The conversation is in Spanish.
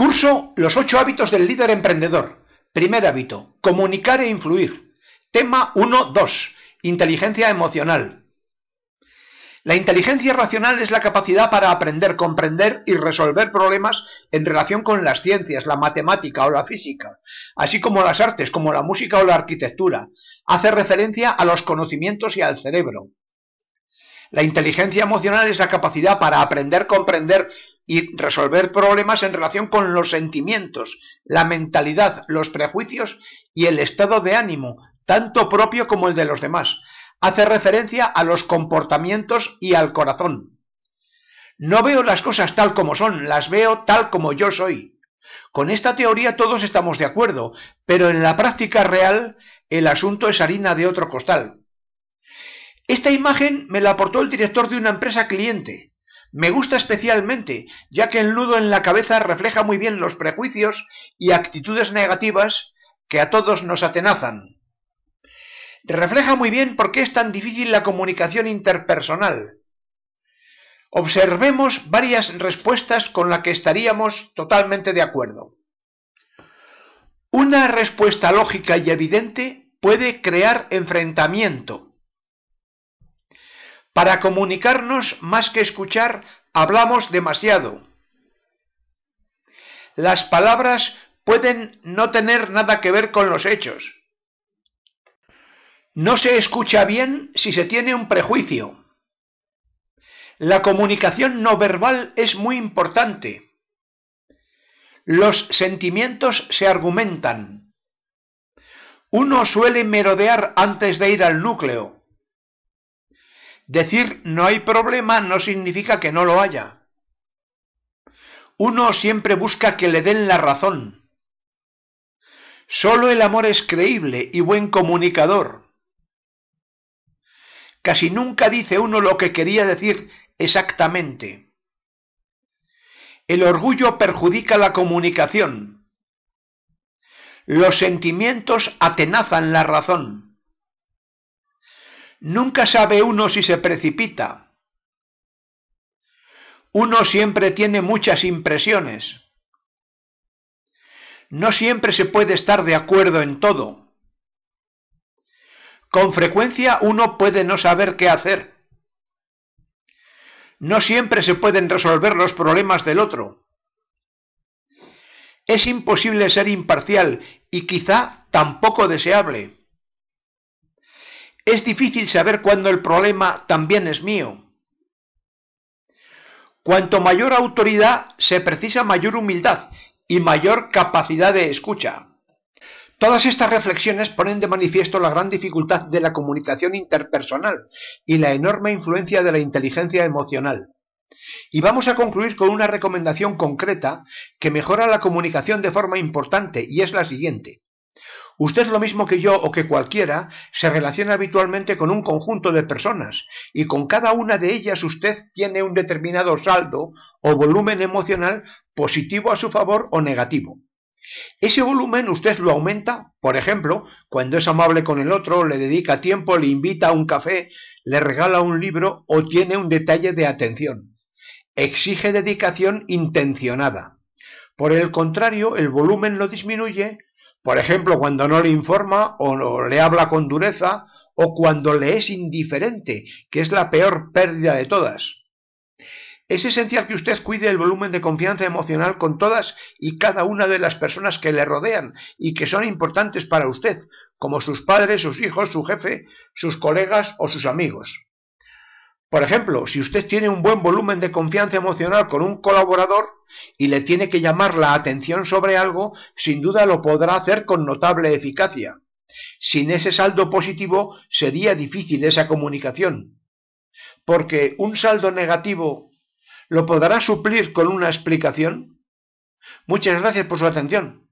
Curso Los ocho hábitos del líder emprendedor. Primer hábito, comunicar e influir. Tema 1.2, inteligencia emocional. La inteligencia racional es la capacidad para aprender, comprender y resolver problemas en relación con las ciencias, la matemática o la física, así como las artes como la música o la arquitectura. Hace referencia a los conocimientos y al cerebro. La inteligencia emocional es la capacidad para aprender, comprender y resolver problemas en relación con los sentimientos, la mentalidad, los prejuicios y el estado de ánimo, tanto propio como el de los demás. Hace referencia a los comportamientos y al corazón. No veo las cosas tal como son, las veo tal como yo soy. Con esta teoría todos estamos de acuerdo, pero en la práctica real el asunto es harina de otro costal. Esta imagen me la aportó el director de una empresa cliente. Me gusta especialmente, ya que el nudo en la cabeza refleja muy bien los prejuicios y actitudes negativas que a todos nos atenazan. Refleja muy bien por qué es tan difícil la comunicación interpersonal. Observemos varias respuestas con las que estaríamos totalmente de acuerdo. Una respuesta lógica y evidente puede crear enfrentamiento, para comunicarnos más que escuchar, hablamos demasiado. Las palabras pueden no tener nada que ver con los hechos. No se escucha bien si se tiene un prejuicio. La comunicación no verbal es muy importante. Los sentimientos se argumentan. Uno suele merodear antes de ir al núcleo. Decir no hay problema no significa que no lo haya. Uno siempre busca que le den la razón. Solo el amor es creíble y buen comunicador. Casi nunca dice uno lo que quería decir exactamente. El orgullo perjudica la comunicación. Los sentimientos atenazan la razón. Nunca sabe uno si se precipita. Uno siempre tiene muchas impresiones. No siempre se puede estar de acuerdo en todo. Con frecuencia uno puede no saber qué hacer. No siempre se pueden resolver los problemas del otro. Es imposible ser imparcial y quizá tampoco deseable. Es difícil saber cuándo el problema también es mío. Cuanto mayor autoridad se precisa mayor humildad y mayor capacidad de escucha. Todas estas reflexiones ponen de manifiesto la gran dificultad de la comunicación interpersonal y la enorme influencia de la inteligencia emocional. Y vamos a concluir con una recomendación concreta que mejora la comunicación de forma importante y es la siguiente. Usted lo mismo que yo o que cualquiera se relaciona habitualmente con un conjunto de personas y con cada una de ellas usted tiene un determinado saldo o volumen emocional positivo a su favor o negativo. Ese volumen usted lo aumenta, por ejemplo, cuando es amable con el otro, le dedica tiempo, le invita a un café, le regala un libro o tiene un detalle de atención. Exige dedicación intencionada. Por el contrario, el volumen lo disminuye por ejemplo, cuando no le informa o le habla con dureza o cuando le es indiferente, que es la peor pérdida de todas. Es esencial que usted cuide el volumen de confianza emocional con todas y cada una de las personas que le rodean y que son importantes para usted, como sus padres, sus hijos, su jefe, sus colegas o sus amigos. Por ejemplo, si usted tiene un buen volumen de confianza emocional con un colaborador y le tiene que llamar la atención sobre algo, sin duda lo podrá hacer con notable eficacia. Sin ese saldo positivo sería difícil esa comunicación, porque un saldo negativo lo podrá suplir con una explicación. Muchas gracias por su atención.